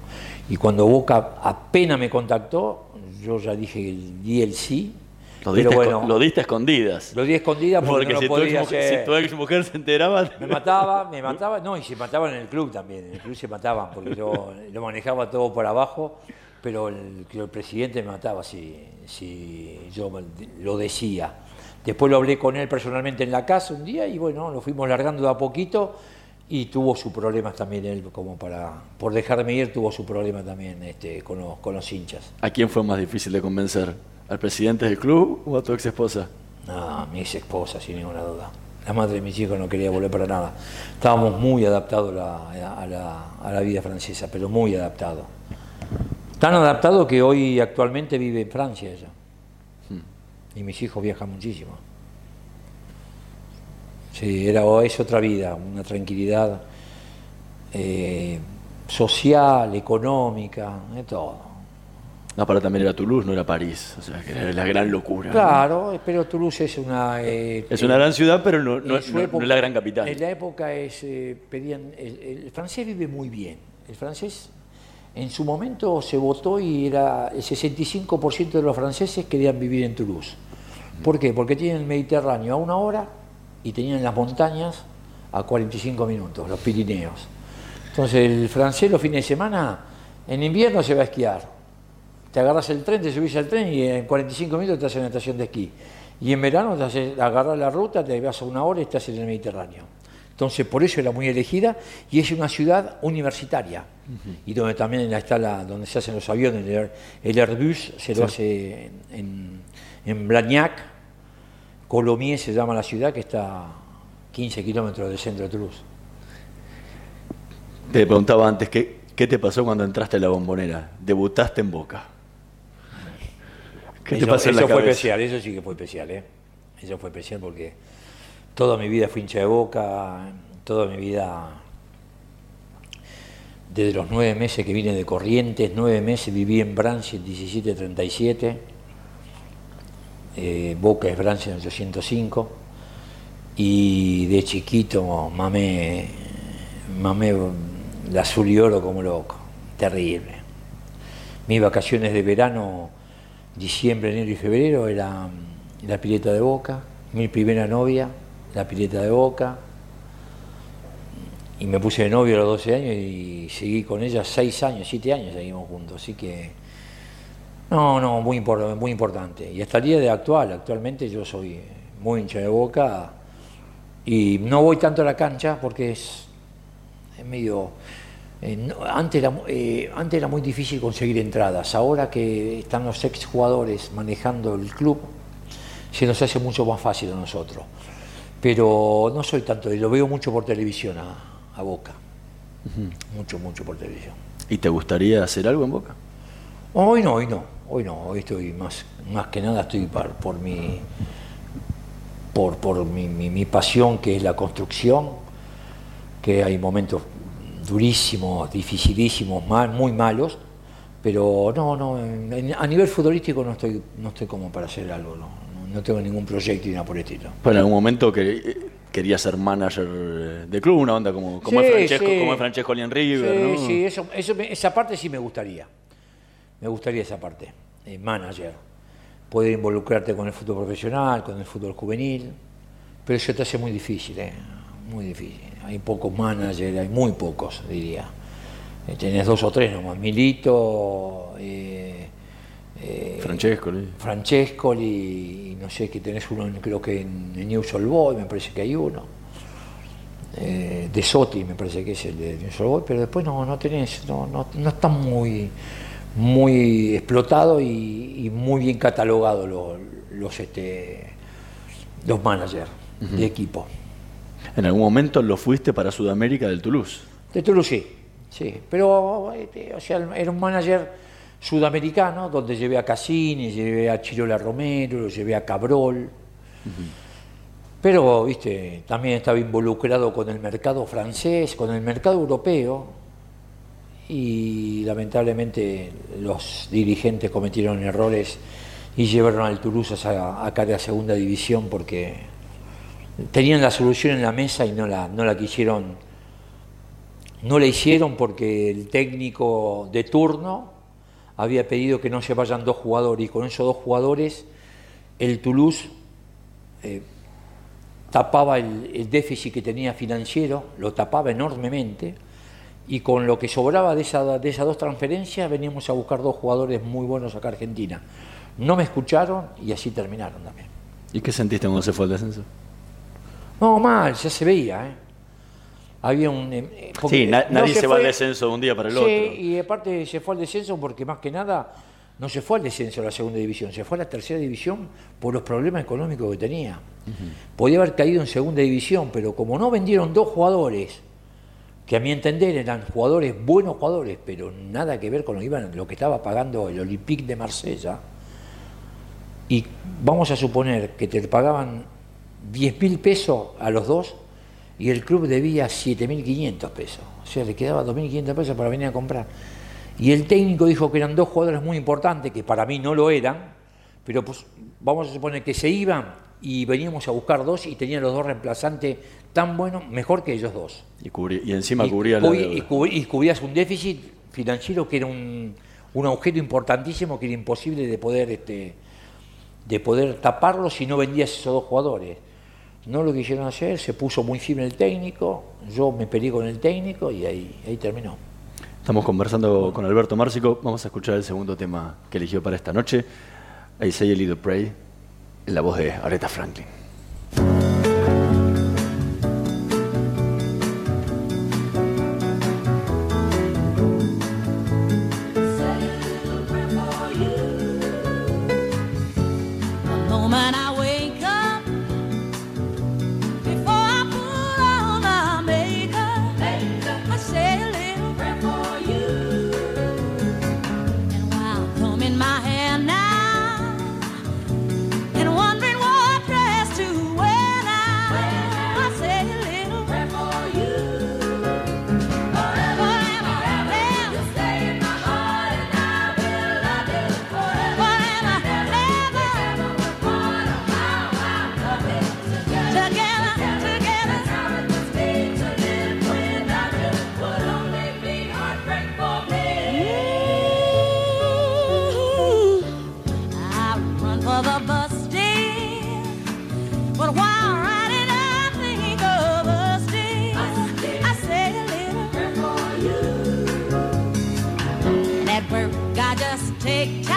Y cuando Boca apenas me contactó, yo ya dije, di el sí. Lo pero diste, bueno, lo diste a escondidas. lo di a escondidas porque, no lo si, tu podía mujer, hacer. si tu ex mujer se enteraba... Me mataba, me mataba, no, y se mataban en el club también, en el club se mataban, porque yo lo manejaba todo por abajo, pero el, el presidente me mataba si, si yo lo decía. Después lo hablé con él personalmente en la casa un día y bueno, lo fuimos largando de a poquito y tuvo sus problemas también él, como para, por dejarme ir, tuvo su problema también este, con, los, con los hinchas. ¿A quién fue más difícil de convencer? ¿Al presidente del club o a tu ex esposa? No, mi ex esposa, sin ninguna duda. La madre de mis hijos no quería volver para nada. Estábamos muy adaptados a la, a la- a la vida francesa, pero muy adaptados. Tan adaptado que hoy actualmente vive en Francia ella. Y mis hijos viajan muchísimo. Sí, era, es otra vida, una tranquilidad eh, social, económica, de todo. No, pero también era Toulouse, no era París. O sea, que era la gran locura. ¿no? Claro, pero Toulouse es una... eh, Es una gran ciudad, pero no, es la gran capital. En la época es, eh, pedían, el, el francés vive muy bien. El francés en su momento se votó y era el 65% de los franceses querían vivir en Toulouse. ¿Por qué? Porque tienen el Mediterráneo a una hora y tenían las montañas a 45 minutos, los Pirineos. Entonces el francés los fines de semana, en invierno se va a esquiar. Te agarras el tren, te subís al tren y en 45 minutos estás en la estación de esquí. Y en verano te haces- agarras la ruta, te vas a una hora y estás en el Mediterráneo. Entonces por eso era muy elegida y es una ciudad universitaria. Y donde también está la, donde se hacen los aviones, el, Air- el Airbus se lo Sí. hace en, en Blagnac, Colomiers se llama la ciudad, que está a 15 kilómetros del centro de Toulouse. Te preguntaba antes, ¿qué, ¿qué te pasó cuando entraste a la bombonera? Debutaste en Boca. ¿Qué eso, te pasó en la eso fue especial, eso sí que fue especial, ¿eh? Eso fue especial porque toda mi vida fui hincha de boca, toda mi vida, desde los nueve meses que vine de Corrientes, nueve meses viví en Brancia en 1737, eh, Boca es Brancia en 805, y de chiquito mamé, mamé el azul y oro como loco, terrible. Mis vacaciones de verano diciembre, enero y febrero era mm, la pileta de Boca, mi primera novia, la pileta de Boca, y me puse de novio a los 12 años y seguí con ella 6 años, 7 años seguimos juntos, así que no, no, muy, impor- muy importante. Y hasta el día de actual, actualmente yo soy muy hincha de Boca y no voy tanto a la cancha porque es, es medio... eh, no- antes, era, mu- eh, antes era muy difícil conseguir entradas, ahora que están los ex jugadores manejando el club, se nos hace mucho más fácil a nosotros. Pero no soy tanto, lo veo mucho por televisión a, a Boca, mucho, mucho por televisión. ¿Y te gustaría hacer algo en Boca? Hoy no, hoy no, hoy no, hoy estoy más, más que nada estoy por, por mi por, por mi, mi- mi pasión que es la construcción, que hay momentos durísimos, dificilísimos, mal, muy malos, pero no, no, en- a nivel futbolístico no estoy, no estoy como para hacer algo, no, no, tengo ningún proyecto ni nada por el estilo. Bueno, en algún momento que eh, quería ser manager de club, una onda como, como Sí, es Francesco, sí. como es Francesco River, Sí, ¿no? sí, eso, eso esa parte sí me gustaría. Me gustaría esa parte. eh, manager. Poder involucrarte con el fútbol profesional, con el fútbol juvenil. Pero eso te hace muy difícil, eh, muy difícil. Hay pocos managers, hay muy pocos, diría. Eh, tenés dos o tres nomás. Milito, eh, eh, Francescoli. Francescoli, y no sé, que tenés uno, en- creo que en, en News All Boy, me parece que hay uno. Eh, de Sotti, me parece que es el de News All Boy, pero después no, no tenés, no, no, no está muy, muy explotado y, y muy bien catalogado los, los, este, los managers de equipo. En algún momento lo fuiste para Sudamérica del Toulouse. De Toulouse, sí, sí. Pero, este, o sea, era un manager sudamericano donde llevé a Cassini, llevé a Chirola Romero, lo llevé a Cabrol. Pero, viste, también estaba involucrado con el mercado francés, con el mercado europeo, y lamentablemente los dirigentes cometieron errores y llevaron al Toulouse a, a a segunda división porque tenían la solución en la mesa y no la, no la quisieron, no la hicieron porque el técnico de turno había pedido que no se vayan dos jugadores y con esos dos jugadores el Toulouse eh, tapaba el, el déficit que tenía financiero, lo tapaba enormemente y con lo que sobraba de, esa, de esas dos transferencias veníamos a buscar dos jugadores muy buenos acá a Argentina. No me escucharon y así terminaron también. ¿Y qué sentiste cuando se fue al descenso? No, mal, ya se veía, ¿eh? Había un... eh, Sí, na- no nadie se, va fue- al descenso de un día para el Sí, otro. y aparte se fue al descenso porque más que nada no se fue al descenso a la segunda división, se fue a la tercera división por los problemas económicos que tenía. Podía haber caído en segunda división, pero como no vendieron dos jugadores, que a mi entender eran jugadores, buenos jugadores, pero nada que ver con lo que, iban, lo que estaba pagando el Olympique de Marsella, y vamos a suponer que te pagaban 10 mil pesos a los dos y el club debía 7.500 pesos. O sea, le quedaba 2.500 pesos para venir a comprar. Y el técnico dijo que eran dos jugadores muy importantes, que para mí no lo eran, pero pues vamos a suponer que se iban y veníamos a buscar dos y tenían los dos reemplazantes tan buenos, mejor que ellos dos. Y, cubrí- y encima Y cubría la cubrí- deuda. y, cubrí- y cubrías un déficit financiero que era un, un agujero importantísimo que era imposible de poder este, de poder taparlo si no vendías esos dos jugadores. No lo quisieron hacer, se puso muy firme el técnico, yo me peleé con el técnico y ahí, ahí terminó. Estamos conversando con Alberto Márcico. Vamos a escuchar el segundo tema que eligió para esta noche. I Say a Little Pray, en la voz de Aretha Franklin. woman for the bus busting. But while riding, I think of busting. busting. I say a little for you. And at work, I just take time.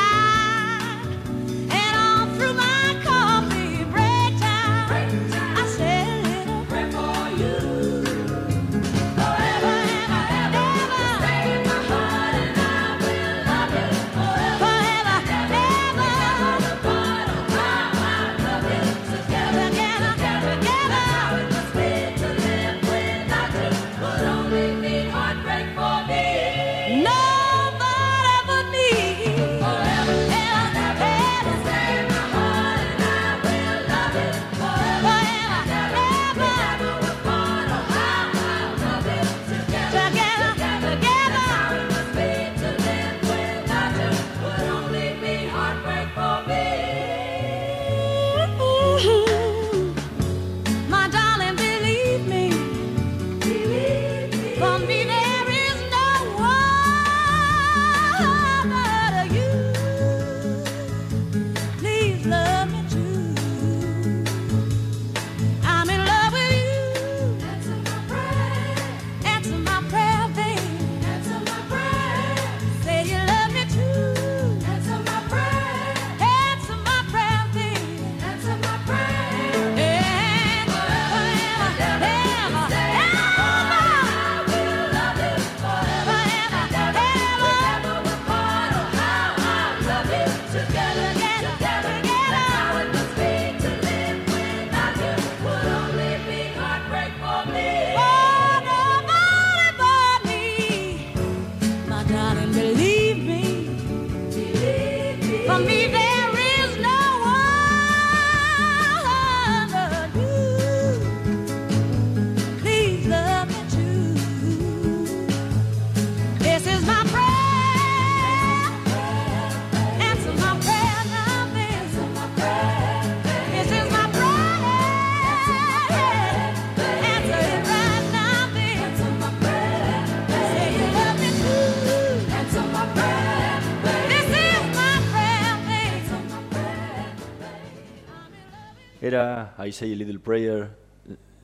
I Say a Little Prayer,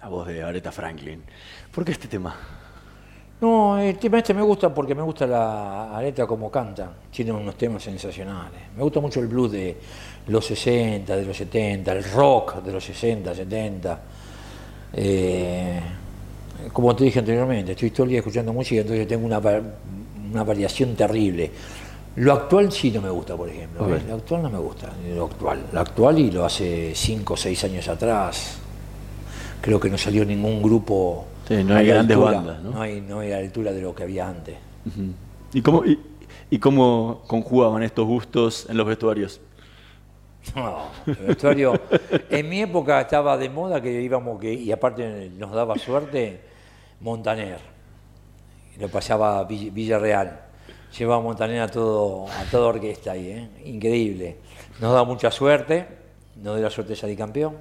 la voz de Aretha Franklin. ¿Por qué este tema? No, el tema este me gusta porque me gusta la letra como canta. Tiene unos temas sensacionales. Me gusta mucho el blues de los 60, de los 70, el rock de los 60, 70. Eh, como te dije anteriormente, estoy todo el día escuchando música, entonces tengo una, una variación terrible. Lo actual sí no me gusta, por ejemplo. Ok. Lo actual no me gusta, lo actual. Lo actual y lo hace 5 o 6 años atrás. Creo que no salió ningún grupo. Sí, no hay grandes altura, bandas, ¿no? No hay, no hay a la altura de lo que había antes. ¿Y cómo, y, y cómo conjugaban estos gustos en los vestuarios? No, el vestuario. En mi época estaba de moda que íbamos, que, y aparte nos daba suerte, Montaner. Lo pasaba Vill- Villarreal. Llevaba Montaner a, todo, a toda orquesta ahí, ¿eh? increíble. Nos da mucha suerte, nos dio la suerte de salir campeón.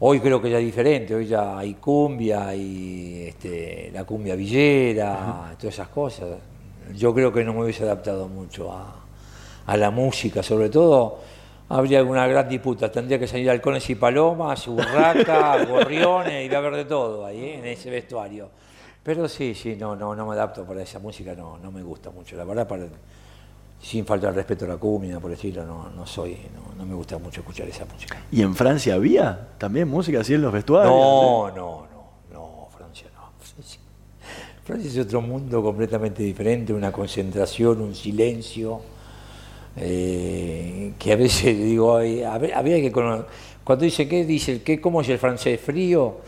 Hoy creo que ya es diferente, hoy ya hay cumbia, hay este, la cumbia villera, todas esas cosas. Yo creo que no me hubiese adaptado mucho a, a la música, sobre todo habría alguna gran disputa, tendría que salir halcones y palomas, urraca, gorriones, va a haber de todo ahí, ¿eh? en ese vestuario. Pero sí, sí, no, no, no me adapto para esa música, no, no me gusta mucho, la verdad, para, sin falta de respeto a la cumbia, por decirlo, no, no soy, no, no me gusta mucho escuchar esa música. ¿Y en Francia había también música así en los vestuarios? No, no, no, no, Francia no. Francia, Francia es otro mundo completamente diferente, una concentración, un silencio, eh, que a veces digo, ay, había que cuando dice qué dice qué cómo es el francés frío,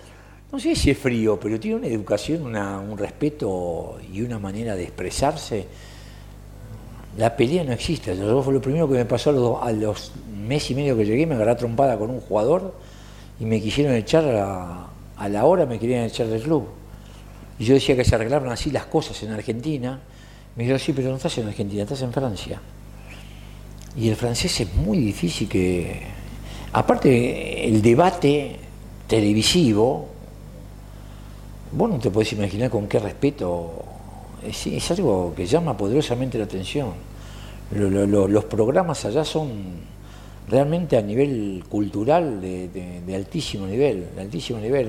no sé si es frío, pero tiene una educación, un respeto y una manera de expresarse. La pelea no existe. Yo fue lo primero que me pasó a los, a los mes y medio que llegué, me agarré trompada con un jugador y me quisieron echar a, a la hora, me querían echar del club. Y yo decía que se arreglaron así las cosas en Argentina. Me dijo, sí, pero no estás en Argentina, estás en Francia. Y el francés es muy difícil que... Aparte, el debate televisivo, vos no te podés imaginar con qué respeto... Es, algo que llama poderosamente la atención. Lo- lo- lo- los programas allá son realmente a nivel cultural de, altísimo nivel, de altísimo nivel,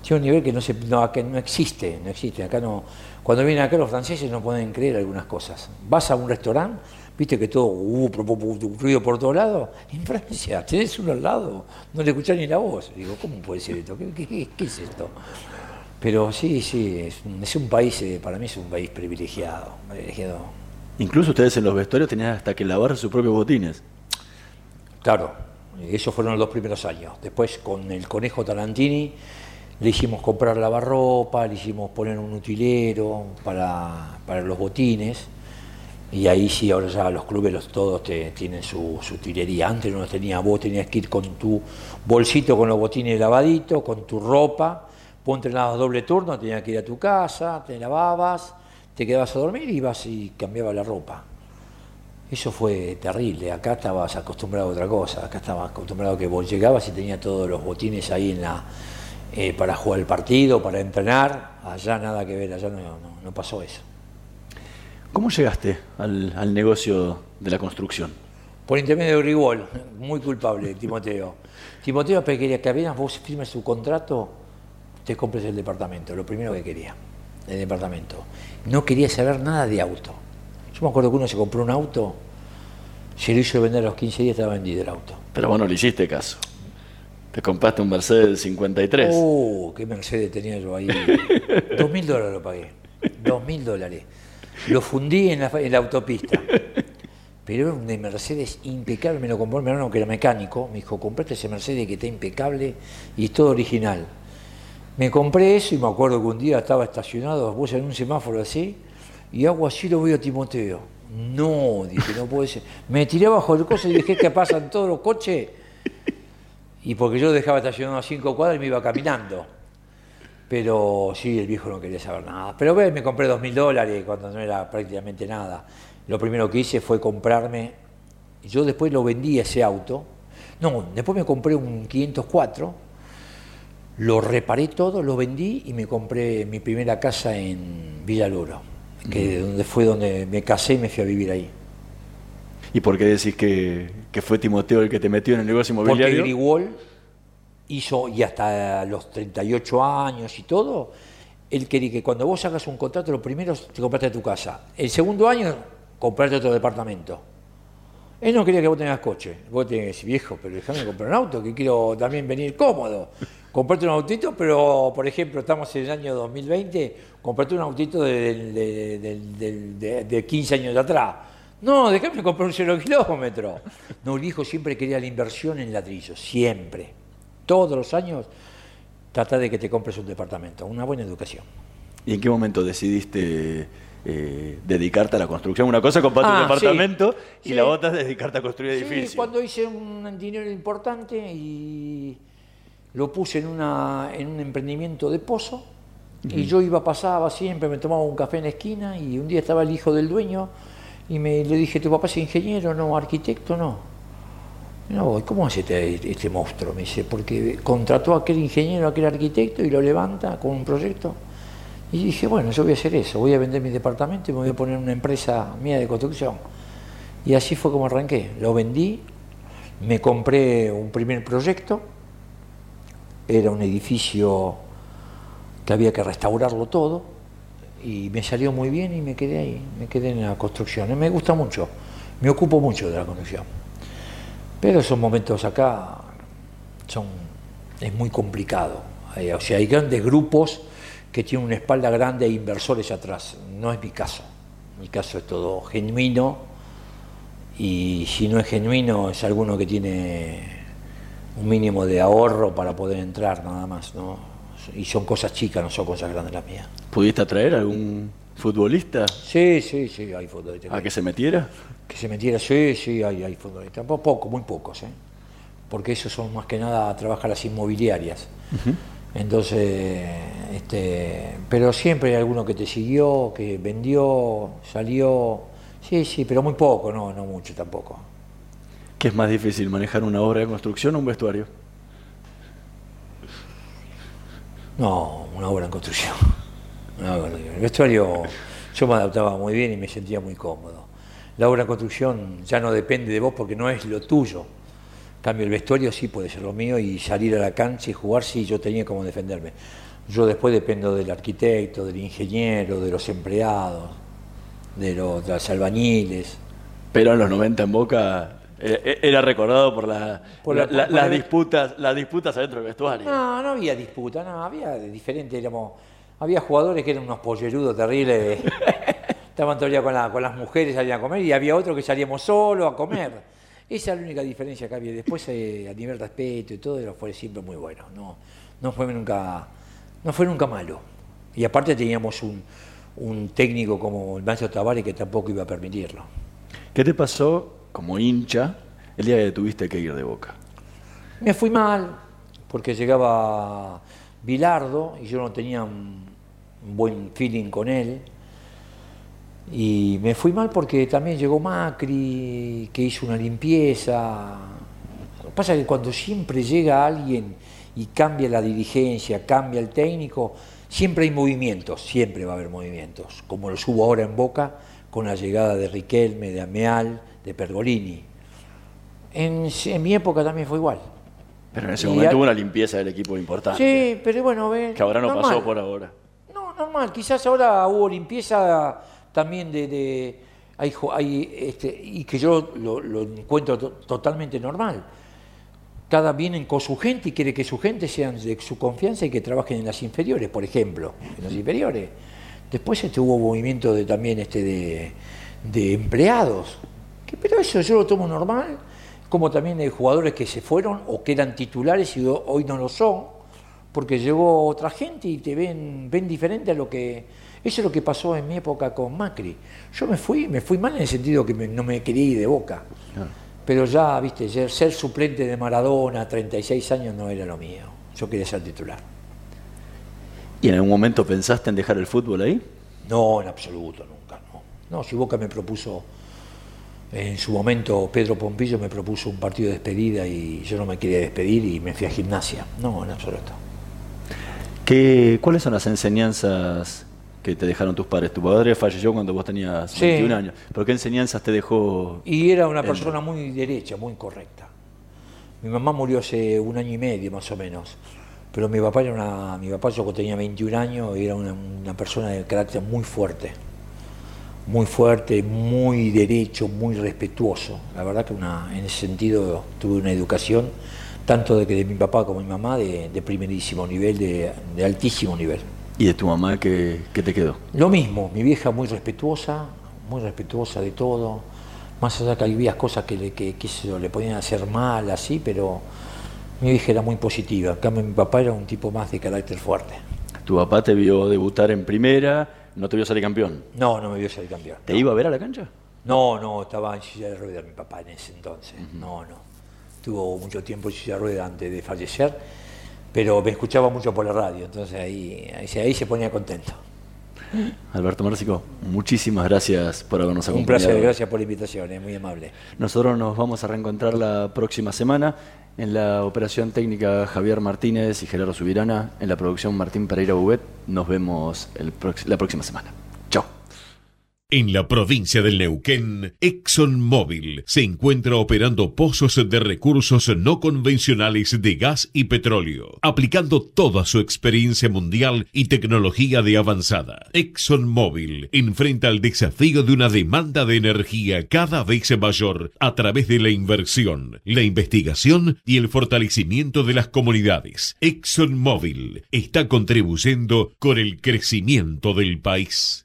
tiene un nivel que no, se, no, acá no existe, no existe. Acá no, cuando vienen acá los franceses no pueden creer algunas cosas. Vas a un restaurante, viste que todo, uh, pu- pu- ruido por todos lados. En Francia, tenés uno al lado, no le escuchás ni la voz. Digo, ¿cómo puede ser esto? ¿Qué, qué- qué- qué es esto? Pero sí, sí, es un, es un país, eh, para mí es un país privilegiado, privilegiado. Incluso ustedes en los vestuarios tenían hasta que lavar sus propios botines. Claro, esos fueron los dos primeros años. Después con el conejo Tarantini le hicimos comprar lavarropa, le hicimos poner un utilero para, para los botines. Y ahí sí, ahora ya los clubes los, todos te- tienen su, su utilería. Antes no los tenía, vos tenías que ir con tu bolsito con los botines lavaditos, con tu ropa. Vos entrenabas doble turno, tenías que ir a tu casa, te lavabas, te quedabas a dormir y ibas y cambiabas la ropa. Eso fue terrible. Acá estabas acostumbrado a otra cosa. Acá estabas acostumbrado a que vos llegabas y tenías todos los botines ahí en la, eh, para jugar el partido, para entrenar. Allá nada que ver, allá no, no- no pasó eso. ¿Cómo llegaste al, al negocio de la construcción? Por intermedio de Rigol, muy culpable, Timoteo. Timoteo quería que apenas vos firmes tu contrato, te compres el departamento, lo primero que quería, el departamento. No quería saber nada de auto. Yo me acuerdo que uno se compró un auto, se lo hizo vender a los 15 días, estaba vendido el auto. Pero vos no le hiciste caso. Te compraste un Mercedes 53. Oh, qué Mercedes tenía yo ahí. Dos mil dólares lo pagué. Dos mil dólares. Lo fundí en la, en la autopista. Pero era un de Mercedes impecable. Me lo compró mi hermano que era mecánico. Me dijo, comprate ese Mercedes que está impecable y es todo original. Me compré eso y me acuerdo que un día estaba estacionado, vos en un semáforo así, y hago así lo veo a Timoteo. No, dije, no puede ser. Me tiré bajo el coche y dije que pasan todos los coches. Y porque yo dejaba estacionado a cinco cuadras y me iba caminando. Pero sí, el viejo no quería saber nada. Pero ve, me compré dos mil dólares cuando no era prácticamente nada. Lo primero que hice fue comprarme. Yo después lo vendí ese auto. No, después me compré un 504. Lo reparé todo, lo vendí y me compré mi primera casa en Villaluro, que donde fue donde me casé y me fui a vivir ahí. ¿Y por qué decís que, que fue Timoteo el que te metió en el negocio Porque inmobiliario? Grigol hizo, y hasta los 38 años y todo, él quería que cuando vos hagas un contrato, lo primero te compraste tu casa. El segundo año, comprarte otro departamento. Él no quería que vos tengas coche. Vos tenés viejo, pero déjame comprar un auto, que quiero también venir cómodo. Comprarte un autito, pero, por ejemplo, estamos en el año 2020, comprarte un autito de, de- de- de- de- de 15 años de atrás. No, déjame comprar un cero kilómetro. No, el viejo siempre quería la inversión en ladrillos, siempre. Todos los años, trata de que te compres un departamento, una buena educación. ¿Y en qué momento decidiste eh, dedicarte a la construcción? Una cosa es comprarte Ah, un departamento sí. y Sí. la otra es dedicarte a construir Sí, edificios. cuando hice un dinero importante y lo puse en, una, en un emprendimiento de pozo y Ujú. yo iba, pasaba siempre, me tomaba un café en la esquina y un día estaba el hijo del dueño y me, le dije, ¿tu papá es ingeniero? No, arquitecto, no. No, ¿y ¿cómo hace este, este monstruo? Me dice, porque contrató a aquel ingeniero, a aquel arquitecto y lo levanta con un proyecto. Y dije, bueno, yo voy a hacer eso, voy a vender mi departamento y me voy a poner una empresa mía de construcción. Y así fue como arranqué. Lo vendí, me compré un primer proyecto, era un edificio que había que restaurarlo todo, y me salió muy bien y me quedé ahí, me quedé en la construcción. Me gusta mucho, me ocupo mucho de la construcción. Pero esos momentos acá son, es muy complicado. O sea, hay grandes grupos que tienen una espalda grande e inversores atrás. No es mi caso. Mi caso es todo genuino y si no es genuino es alguno que tiene un mínimo de ahorro para poder entrar nada más. ¿no? Y son cosas chicas, no son cosas grandes las mías. ¿Pudiste atraer a algún futbolista Sí, sí, sí, hay futbolistas. a que se metiera? Que se metiera, sí, sí, hay, hay futbolistas. Po- Poco, muy pocos, ¿eh? Porque esos son más que nada a trabajar las inmobiliarias. Entonces, este, pero siempre hay alguno que te siguió, que vendió, salió. Sí, sí, pero muy poco, no, no mucho tampoco. ¿Qué es más difícil, manejar una obra de construcción o un vestuario? No, una obra en construcción. El vestuario yo me adaptaba muy bien y me sentía muy cómodo. La obra en construcción ya no depende de vos porque no es lo tuyo. En cambio, el vestuario sí puede ser lo mío y salir a la cancha y jugar sí, yo tenía como defenderme. Yo después dependo del arquitecto, del ingeniero, de los empleados, de los, de los albañiles. Pero en los 90 en Boca era recordado por, la- Por la- la- la- por las la- disputas las disputas adentro del vestuario. No, no había disputa, no, había de diferente, éramos, había jugadores que eran unos pollerudos terribles, estaban día con, la- con las mujeres, salían a comer, y había otros que salíamos solos a comer. Esa es la única diferencia que había. Después, eh, a nivel respeto y todo, fue siempre muy bueno. No, no fue nunca, no fue nunca malo. Y aparte teníamos un, un técnico como el maestro Tavares que tampoco iba a permitirlo. ¿Qué te pasó como hincha el día que tuviste que ir de Boca? Me fui mal porque llegaba Bilardo y yo no tenía un, buen feeling con él. Y me fui mal porque también llegó Macri, que hizo una limpieza. Lo que pasa es que cuando siempre llega alguien y cambia la dirigencia, cambia el técnico, siempre hay movimientos, siempre va a haber movimientos, como los hubo ahora en Boca con la llegada de Riquelme, de Ameal, de Pergolini. En, en mi época también fue igual. Pero en ese Y momento hubo una limpieza del equipo importante. Sí, pero bueno, ven, Que ahora no normal. pasó por ahora. No, normal. Quizás ahora hubo limpieza también de... de- hay, jo- hay, este, y que yo lo, lo encuentro to- totalmente normal. Cada vienen con su gente y quiere que su gente sean de su confianza y que trabajen en las inferiores, por ejemplo, en las inferiores. Después este, hubo movimiento de, también este, de, de empleados. Que- pero eso yo lo tomo normal, como también de jugadores que se fueron o que eran titulares y ho- hoy no lo son, porque llegó otra gente y te ven, ven diferente a lo que... Eso es lo que pasó en mi época con Macri. Yo me fui, me fui mal en el sentido que me- no me quería ir de boca. Pero ya, viste, ser, ser suplente de Maradona a 36 años no era lo mío. Yo quería ser titular. ¿Y en algún momento pensaste en dejar el fútbol ahí? No, en absoluto, nunca, no. No, si Boca me propuso, en su momento Pedro Pompillo me propuso un partido de despedida y yo no me quería despedir y me fui a gimnasia. No, en absoluto. ¿Qué, ¿Cuáles son las enseñanzas que te dejaron tus padres? Tu padre falleció cuando vos tenías Sí. 21 años. ¿Pero qué enseñanzas te dejó? Y era una persona muy derecha, muy correcta. Mi mamá murió hace un año y medio más o menos. Pero mi papá era una. Mi papá, yo cuando tenía 21 años, era una, una persona de carácter muy fuerte. Muy fuerte, muy derecho, muy respetuoso. La verdad que una, en ese sentido tuve una educación, tanto de que de mi papá como de mi mamá, de, de primerísimo nivel, de, de altísimo nivel. ¿Y de tu mamá qué, qué te quedó? Lo mismo, mi vieja muy respetuosa, muy respetuosa de todo, más allá que había cosas que le, que, sé yo, le podían hacer mal, así, pero mi vieja era muy positiva. En cambio, mi papá era un tipo más de carácter fuerte. Tu papá te vio debutar en primera, no te vio salir campeón. No, no me vio ser campeón. ¿Te iba a ver a la cancha? No, no, estaba en silla de ruedas mi papá en ese entonces. No, no. Tuvo mucho tiempo en silla de ruedas antes de fallecer, pero me escuchaba mucho por la radio, entonces ahí, ahí, se- ahí se ponía contento. Alberto Márcico, muchísimas gracias por habernos Un acompañado. placer, gracias por la invitación, es muy amable. Nosotros nos vamos a reencontrar la próxima semana en la operación técnica Javier Martínez y Gerardo Subirana, en la producción Martín Pereira Bubet. Nos vemos la próxima semana. En la provincia del Neuquén, ExxonMobil se encuentra operando pozos de recursos no convencionales de gas y petróleo, aplicando toda su experiencia mundial y tecnología de avanzada. ExxonMobil enfrenta el desafío de una demanda de energía cada vez mayor a través de la inversión, la investigación y el fortalecimiento de las comunidades. ExxonMobil está contribuyendo con el crecimiento del país.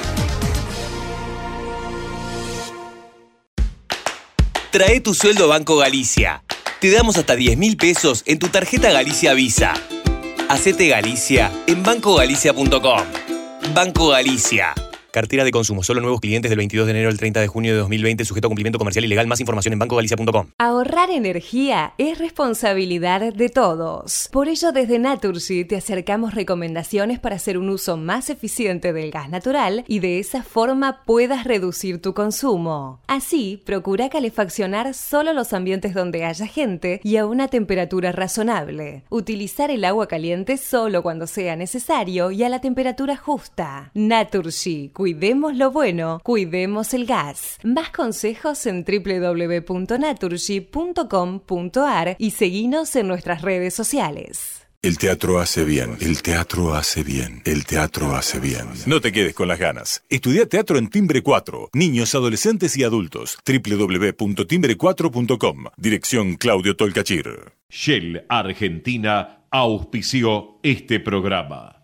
Trae tu sueldo a Banco Galicia. Te damos hasta 10 mil pesos en tu tarjeta Galicia Visa. Hacete Galicia en bancogalicia.com. Banco Galicia. Cartera de consumo. Solo nuevos clientes del 22 de enero al 30 de junio de 2020. Sujeto a cumplimiento comercial y legal. Más información en bancogalicia.com. Ahorrar energía es responsabilidad de todos. Por ello, desde Naturgy te acercamos recomendaciones para hacer un uso más eficiente del gas natural y de esa forma puedas reducir tu consumo. Así, procura calefaccionar solo los ambientes donde haya gente y a una temperatura razonable. Utilizar el agua caliente solo cuando sea necesario y a la temperatura justa. Naturgy, cuidemos lo bueno, cuidemos el gas. Más consejos en www.naturgy.com.ar y seguinos en nuestras redes sociales. El teatro hace bien, el teatro hace bien, el teatro hace bien. No te quedes con las ganas. Estudia teatro en Timbre 4, niños, adolescentes y adultos. www.timbre4.com. Dirección Claudio Tolcachir. Shell Argentina auspició este programa.